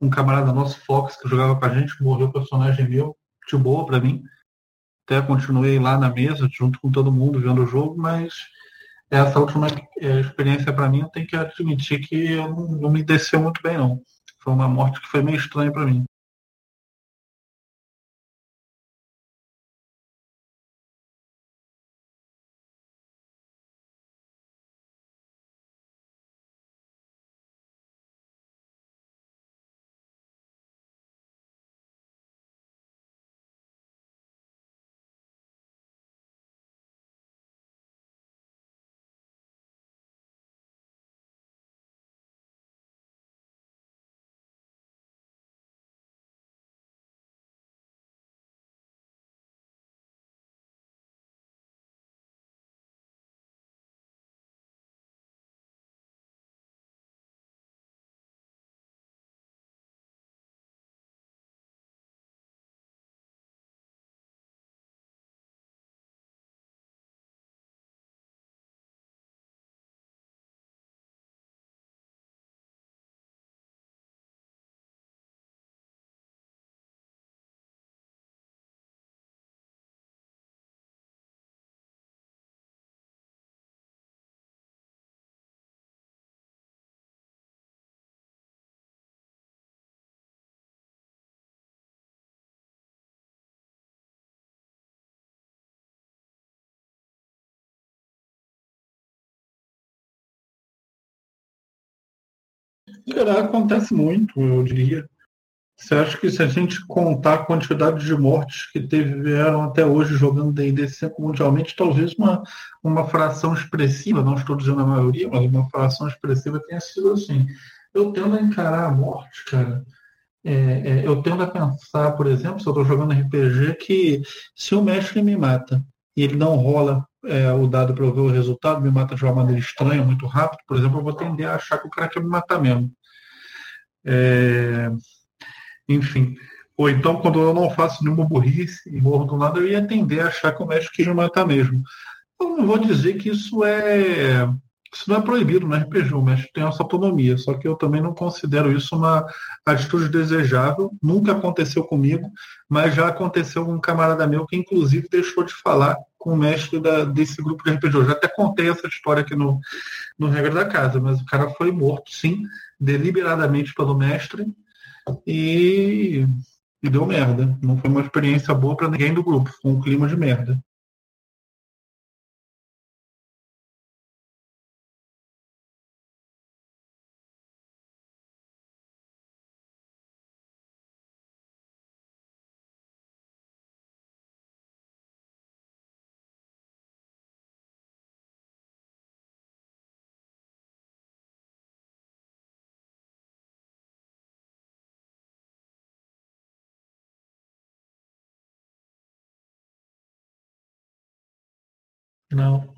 um camarada nosso, Fox, que jogava com a gente, morreu personagem meu, de boa para mim. Até continuei lá na mesa, junto com todo mundo, vendo o jogo, mas essa última é, experiência para mim, eu tenho que admitir que não, não me desceu muito bem, não. Foi uma morte que foi meio estranha para mim. Cara, acontece muito, eu diria. Você acha que se a gente contar a quantidade de mortes que tiveram até hoje jogando D&D 5 mundialmente, talvez uma, uma fração expressiva, não estou dizendo a maioria, mas uma fração expressiva tenha sido assim. Eu tendo a encarar a morte, cara, é, é, eu tendo a pensar, por exemplo, se eu estou jogando RPG, que se o mestre me mata e ele não rola é, o dado para eu ver o resultado, me mata de uma maneira estranha, muito rápido, por exemplo, eu vou tender a achar que o cara quer me matar mesmo. É, enfim. Ou então, quando eu não faço nenhuma burrice e morro do nada, eu ia tender a achar que o mestre quis me matar mesmo. Eu não vou dizer que isso é. Isso não é proibido no RPG, o mestre tem essa autonomia, só que eu também não considero isso uma atitude desejável, nunca aconteceu comigo, mas já aconteceu com um camarada meu que inclusive deixou de falar com o mestre da, desse grupo de RPG. Eu já até contei essa história aqui no, no Regra da Casa, mas o cara foi morto, sim, deliberadamente pelo mestre e, e deu merda. Não foi uma experiência boa para ninguém do grupo, foi um clima de merda. Não.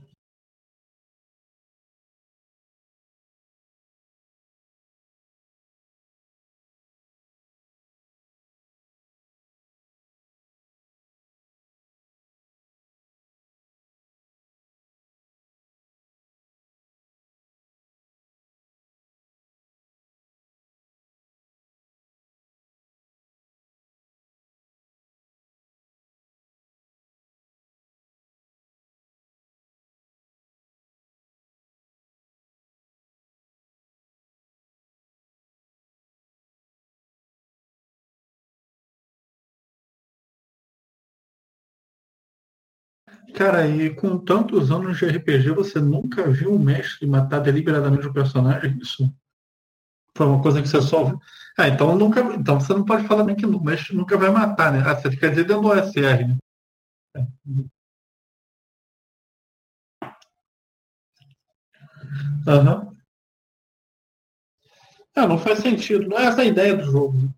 Cara, e com tantos anos de RPG, você nunca viu um mestre matar deliberadamente um personagem? Isso foi uma coisa que você só. Ah, então nunca. Então você não pode falar nem que o mestre nunca vai matar, né? Ah, você quer dizer dentro do OSR, né? É. Uhum. É, não faz sentido. Não é essa a ideia do jogo.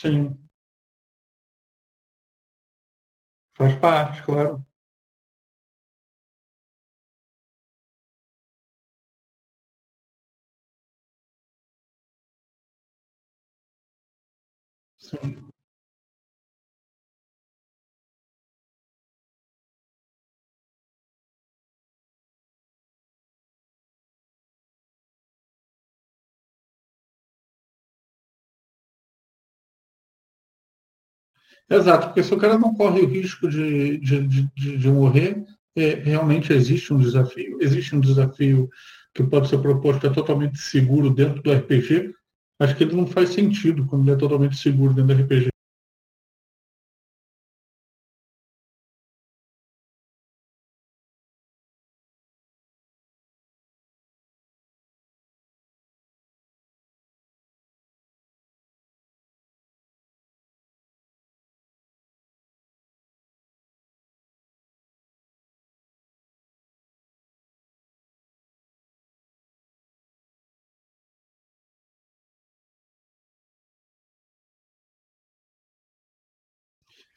Sim. Faz parte, claro. Sim. Exato, porque se o cara não corre o risco de, de, de, de morrer, é, realmente existe um desafio. Existe um desafio que pode ser proposto que é totalmente seguro dentro do RPG. Acho que ele não faz sentido quando ele é totalmente seguro dentro do RPG.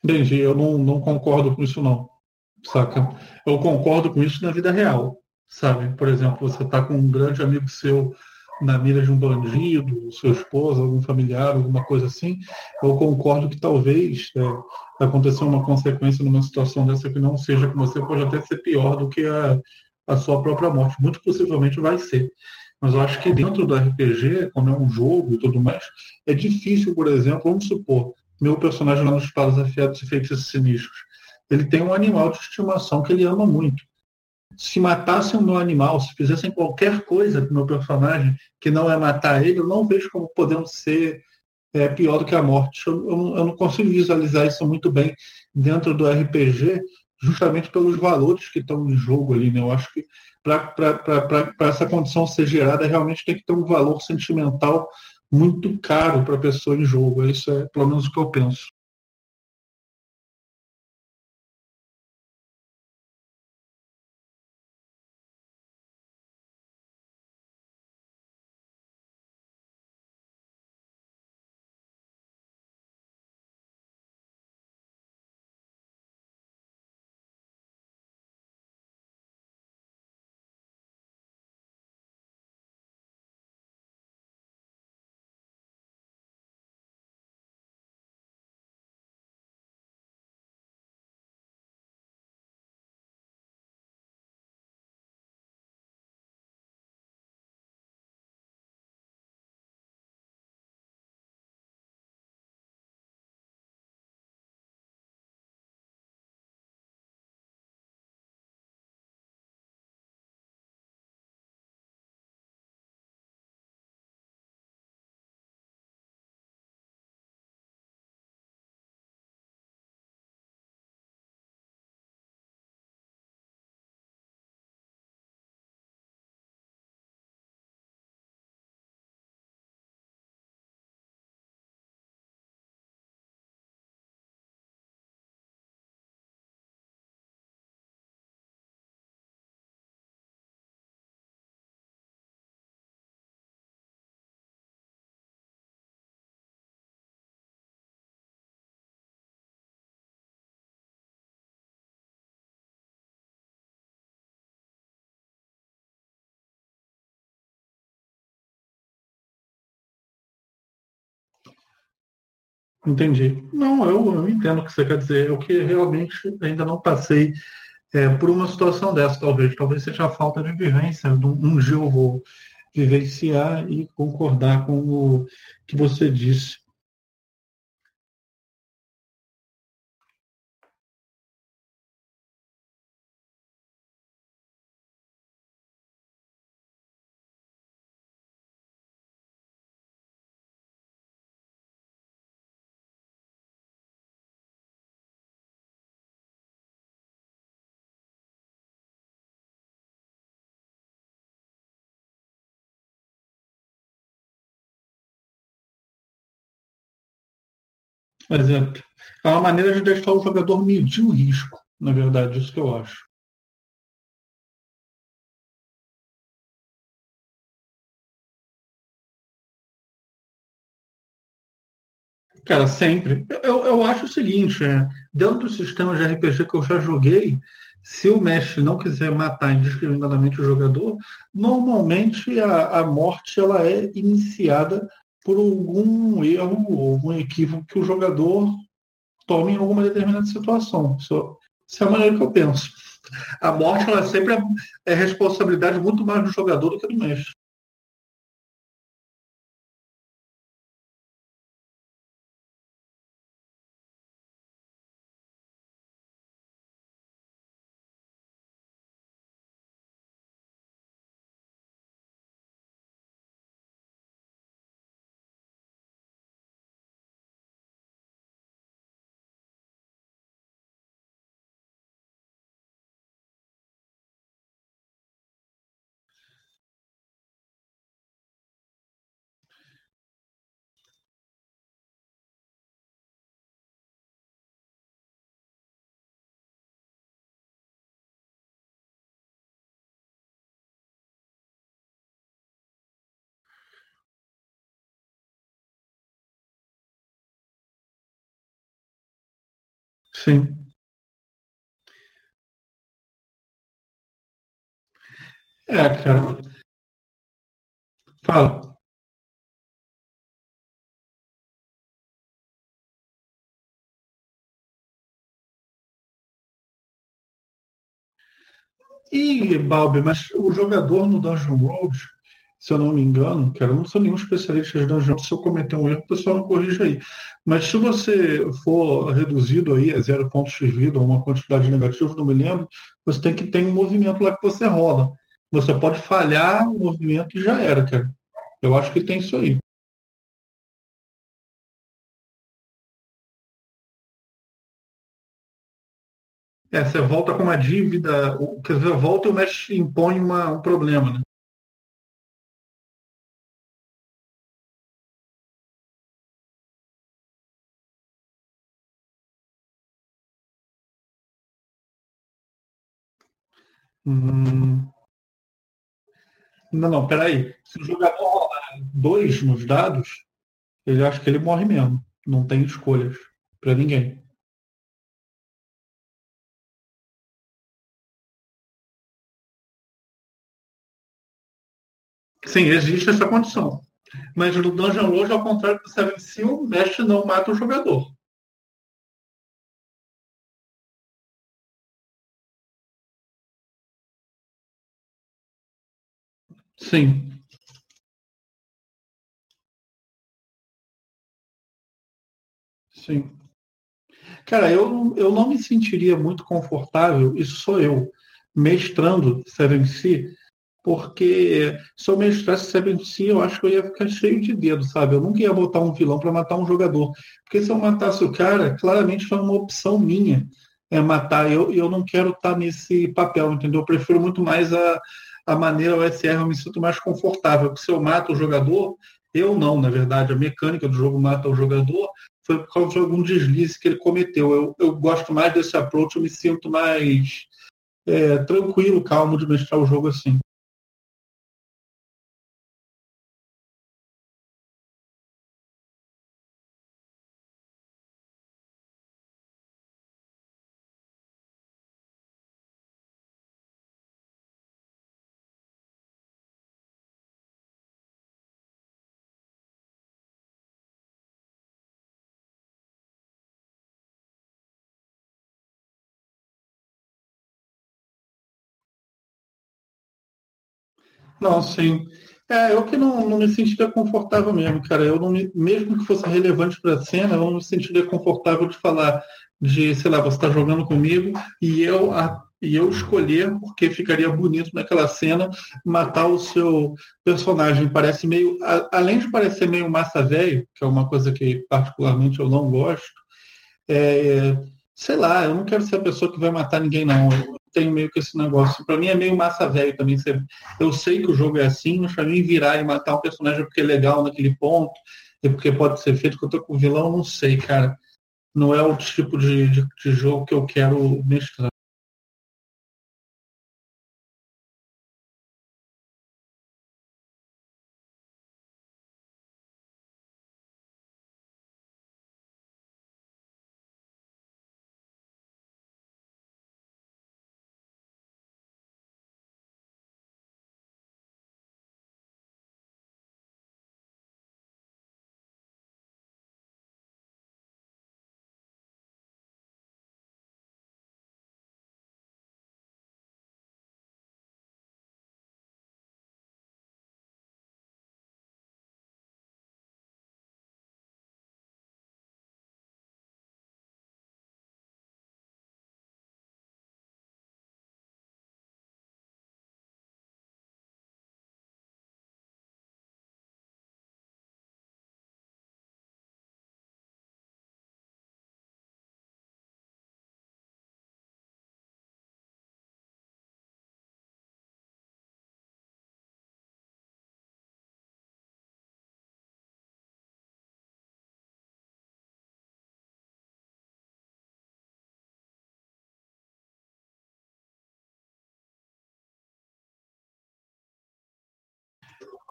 Entendi, eu não, não concordo com isso não, saca? Eu concordo com isso na vida real, sabe? Por exemplo, você está com um grande amigo seu na mira de um bandido, sua esposa, algum familiar, alguma coisa assim, eu concordo que talvez é, acontecer uma consequência numa situação dessa que não seja com você pode até ser pior do que a, a sua própria morte. Muito possivelmente vai ser. Mas eu acho que dentro do RPG, como é um jogo e tudo mais, é difícil, por exemplo, vamos supor, meu personagem lá nos Palos Afiados e Feitiços Sinistros, ele tem um animal de estimação que ele ama muito. Se matassem o meu animal, se fizessem qualquer coisa com o meu personagem que não é matar ele, eu não vejo como podendo ser é, pior do que a morte. Eu, eu, eu não consigo visualizar isso muito bem dentro do RPG, justamente pelos valores que estão em jogo ali. Né? Eu acho que para essa condição ser gerada, realmente tem que ter um valor sentimental muito caro para a pessoa em jogo. Isso é pelo menos o que eu penso. Entendi. Não, eu, eu entendo o que você quer dizer. Eu que realmente ainda não passei é, por uma situação dessa, talvez. Talvez seja a falta de vivência. Um dia eu vou vivenciar e concordar com o que você disse. Exemplo. É uma maneira de deixar o jogador medir o risco, na verdade, isso que eu acho. Cara, sempre. Eu, eu acho o seguinte, é, dentro do sistema de RPG que eu já joguei, se o mestre não quiser matar indiscriminadamente o jogador, normalmente a, a morte ela é iniciada por algum erro, algum equívoco que o jogador tome em alguma determinada situação. Isso, isso é a maneira que eu penso. A morte ela sempre é, é responsabilidade muito mais do jogador do que do mestre. Sim. É, cara. Fala. E, Balbi, mas o jogador no Dungeon World, se eu não me engano, cara, eu não sou nenhum especialista de Dungeon se eu cometer um erro, o pessoal não corrija aí. Mas se você for reduzido aí a zero pontos de vida ou uma quantidade negativa, não me lembro, você tem que ter um movimento lá que você rola. Você pode falhar o movimento e já era, cara. Eu acho que tem isso aí. É, você volta com uma dívida, quer dizer, volta e o mestre impõe uma, um problema, né? Hum, não, não, peraí. Se o jogador rolar dois nos dados, ele acha que ele morre mesmo. Não tem escolhas para ninguém. Sim, existe essa condição. Mas no Dungeon Lord, ao contrário do Seven Seal, o mestre não mata o jogador. Sim. Sim. Cara, eu, eu não me sentiria muito confortável, isso sou eu, mestrando Seven Sea, porque se eu mestrasse Seven Sea, eu acho que eu ia ficar cheio de dedo, sabe? Eu nunca ia botar um vilão para matar um jogador. Porque se eu matasse o cara, claramente foi uma opção minha é, matar. Eu, eu não quero estar nesse papel, entendeu? Eu prefiro muito mais a, a maneira OSR eu me sinto mais confortável. Porque se eu mato o jogador, eu não, na verdade, a mecânica do jogo mata o jogador foi por causa de algum deslize que ele cometeu. Eu, eu gosto mais desse approach, eu me sinto mais é, tranquilo, calmo de mestrar o jogo assim. Não, sim. É, eu que não, não me sentiria confortável mesmo, cara. Eu não me, mesmo que fosse relevante para a cena, eu não me sentiria confortável de falar de, sei lá, você está jogando comigo e eu, a, e eu escolher, porque ficaria bonito naquela cena, matar o seu personagem. Parece meio. A, além de parecer meio massa velho, que é uma coisa que particularmente eu não gosto, é, sei lá, eu não quero ser a pessoa que vai matar ninguém, não. Eu tenho meio que esse negócio. Para mim é meio massa velho também. Eu sei que o jogo é assim, mas para mim virar e matar um personagem porque é legal naquele ponto, e porque pode ser feito que eu tô com o vilão, não sei, cara. não é o tipo de, de, de jogo que eu quero mestrar.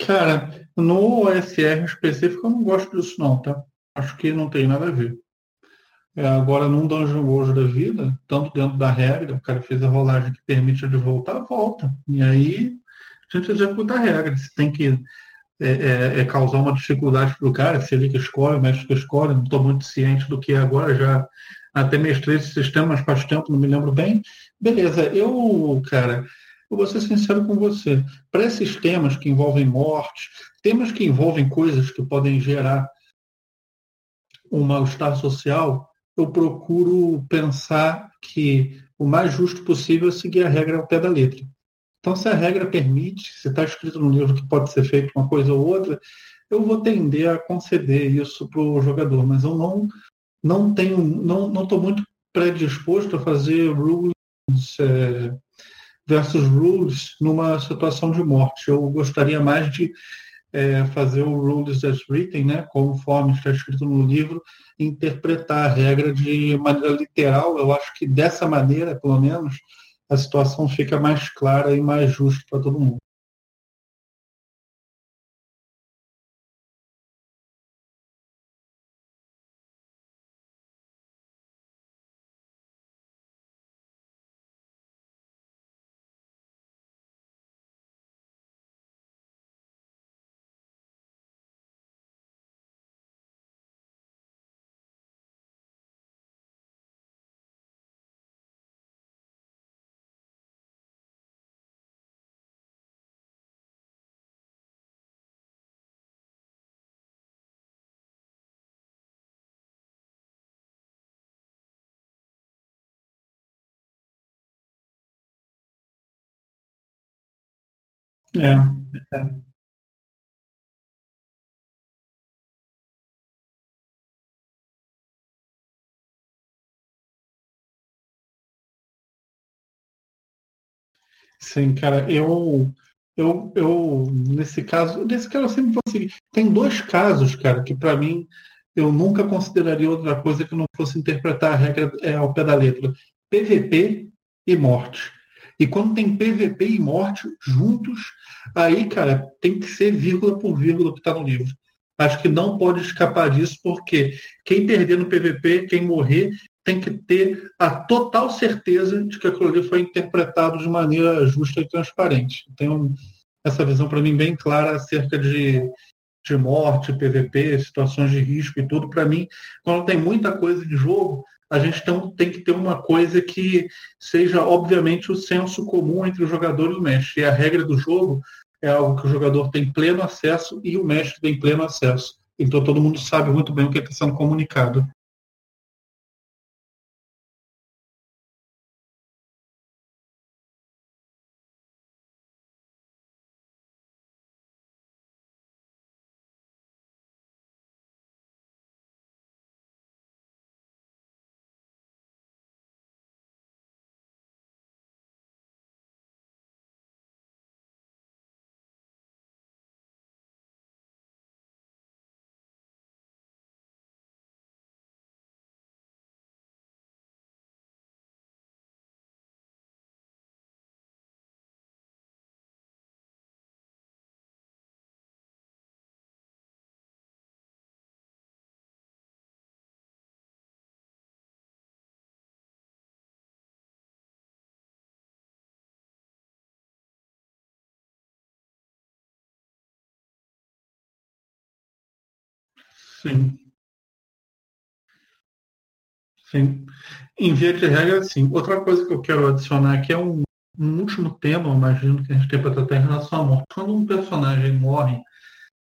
Cara, no OSR específico eu não gosto disso não, tá? Acho que não tem nada a ver. É, agora, num Dungeon World da vida, tanto dentro da regra, o cara fez a rolagem que permite ele voltar, volta. E aí a gente executa a regra. Se tem que é, é, é causar uma dificuldade para o cara, se ele que escolhe, o mestre que escolhe, não estou muito ciente do que é agora, já até mestrei esse sistema, mas faz tempo, não me lembro bem. Beleza, eu, cara, eu vou ser sincero com você. Para esses temas que envolvem morte, temas que envolvem coisas que podem gerar um mal-estar social, eu procuro pensar que o mais justo possível é seguir a regra ao pé da letra. Então, se a regra permite, se está escrito no livro que pode ser feito uma coisa ou outra, eu vou tender a conceder isso para o jogador, mas eu não não tenho, não não estou muito predisposto a fazer rules é, versus rules numa situação de morte. Eu gostaria mais de é, fazer o rules as written, né, conforme está escrito no livro, interpretar a regra de maneira literal. Eu acho que dessa maneira, pelo menos, a situação fica mais clara e mais justa para todo mundo. É. Sim, cara, eu, eu, eu, nesse caso, nesse caso eu sempre vou seguir. Tem dois casos, cara, que para mim eu nunca consideraria outra coisa que não fosse interpretar a regra é, ao pé da letra. PVP e morte. E quando tem PVP e morte juntos, aí, cara, tem que ser vírgula por vírgula que está no livro. Acho que não pode escapar disso, porque quem perder no PVP, quem morrer, tem que ter a total certeza de que aquilo ali foi interpretado de maneira justa e transparente. Tenho essa visão para mim bem clara acerca de, de morte, PVP, situações de risco e tudo. Para mim, quando tem muita coisa de jogo, a gente tem, tem que ter uma coisa que seja, obviamente, o senso comum entre o jogador e o mestre. E a regra do jogo é algo que o jogador tem pleno acesso e o mestre tem pleno acesso. Então todo mundo sabe muito bem o que está sendo comunicado. Sim. Sim. Em via de regra, sim. Outra coisa que eu quero adicionar aqui é um, um último tema, imagino que a gente tem para tratar em relação à morte. Quando um personagem morre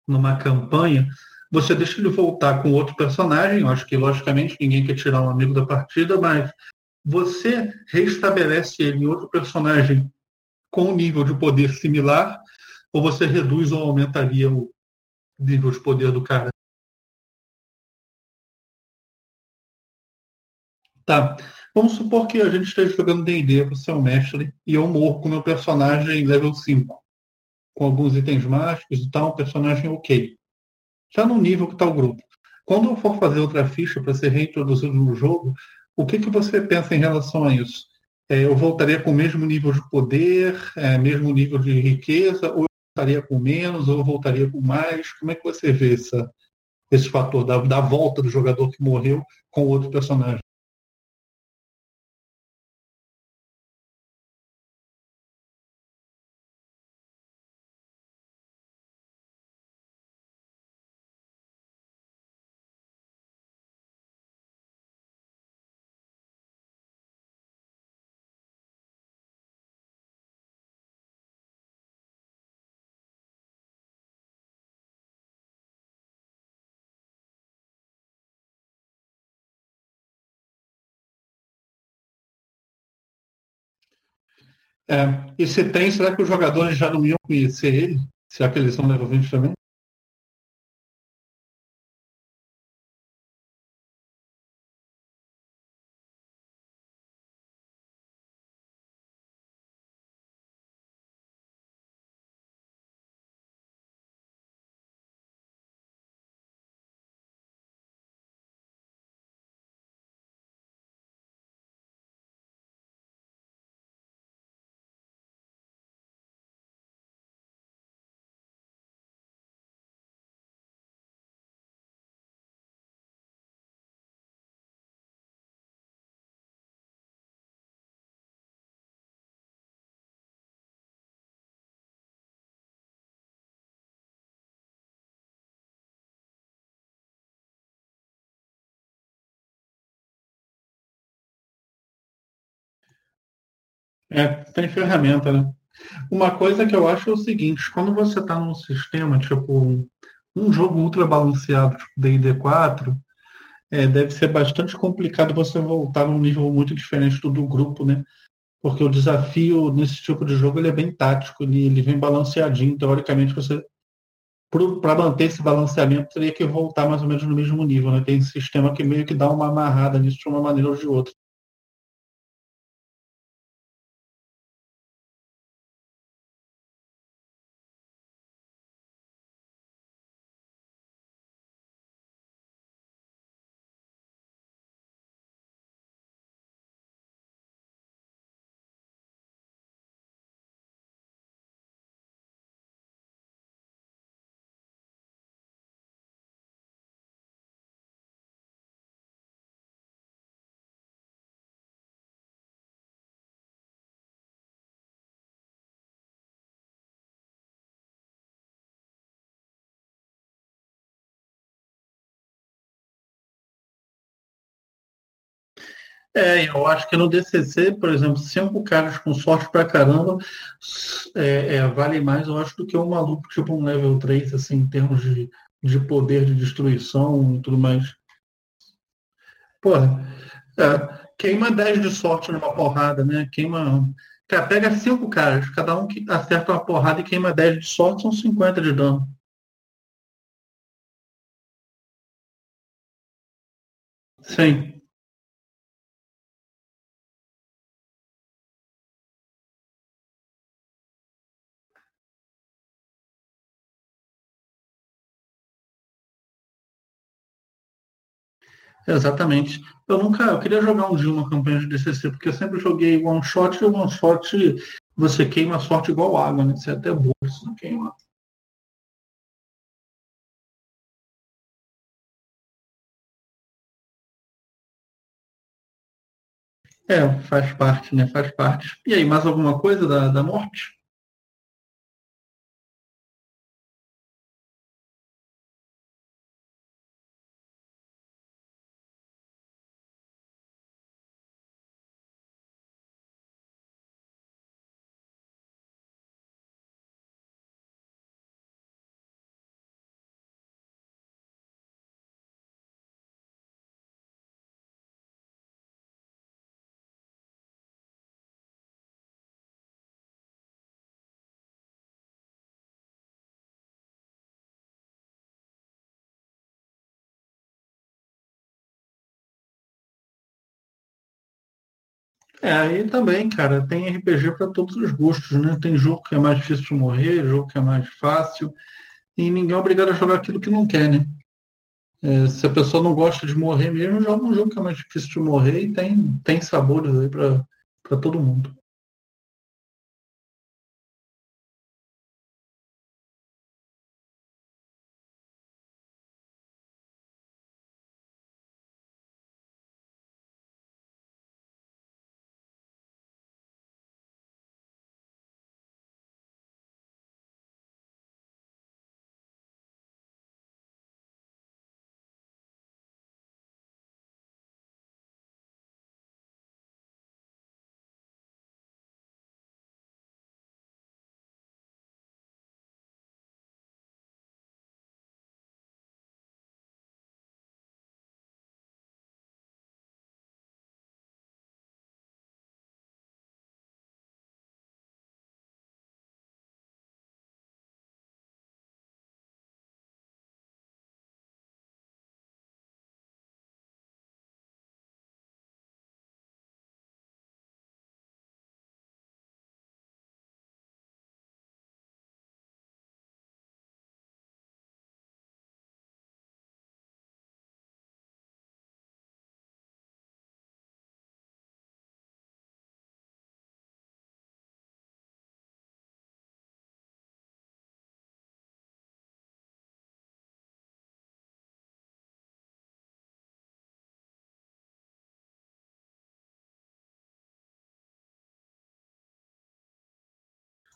numa campanha, você deixa ele voltar com outro personagem. Eu acho que, logicamente, ninguém quer tirar um amigo da partida, mas você restabelece ele em outro personagem com um nível de poder similar, ou você reduz ou aumentaria o nível de poder do cara? Tá. Vamos supor que a gente esteja jogando D&D, você é o mestre, e eu morro com meu personagem level 5. Com alguns itens mágicos e tal, um personagem ok. Já no nível que está o grupo. Quando eu for fazer outra ficha para ser reintroduzido no jogo, o que, que você pensa em relação a isso? É, eu voltaria com o mesmo nível de poder, é, mesmo nível de riqueza, ou eu voltaria com menos, ou eu voltaria com mais? Como é que você vê essa, esse fator da, da volta do jogador que morreu com outro personagem? É, e se tem, será que os jogadores já não iam conhecer ele? Será que eles são level 20 também? É, tem ferramenta, né? Uma coisa que eu acho é o seguinte, quando você está num sistema, tipo, um jogo ultra balanceado, tipo D&D 4, é, deve ser bastante complicado você voltar num nível muito diferente do do grupo, né? Porque o desafio nesse tipo de jogo ele é bem tático, ele, ele vem balanceadinho. Teoricamente, você para manter esse balanceamento teria que voltar mais ou menos no mesmo nível, né? Tem sistema que meio que dá uma amarrada nisso de uma maneira ou de outra. É, eu acho que no DCC, por exemplo, cinco caras com sorte pra caramba é, é, vale mais, eu acho, do que um maluco tipo um level 3, assim, em termos de, de poder de destruição e tudo mais. Porra, é, queima 10 de sorte numa porrada, né? Queima. Cara, pega cinco caras, cada um que acerta uma porrada e queima 10 de sorte, são 50 de dano. Sim. Exatamente. Eu nunca, eu queria jogar um dia uma campanha de DCC, porque eu sempre joguei one shot e one shot você queima a sorte igual água, né? Você até burro se não queima. É, faz parte, né? Faz parte. E aí, mais alguma coisa da, da morte? É, aí também, cara, tem RPG para todos os gostos, né? Tem jogo que é mais difícil de morrer, jogo que é mais fácil, e ninguém é obrigado a jogar aquilo que não quer, né? É, se a pessoa não gosta de morrer mesmo, joga um jogo que é mais difícil de morrer e tem, tem sabores aí para todo mundo.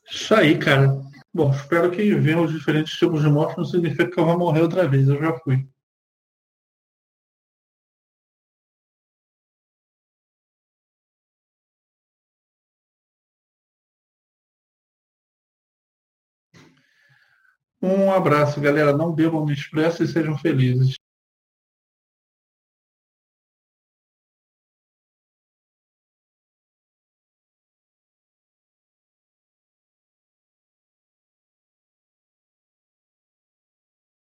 Isso aí, cara. Bom, espero que venham os diferentes tipos de morte não significa que eu vou morrer outra vez. Eu já fui. Um abraço, galera. Não bebam no expresso e sejam felizes.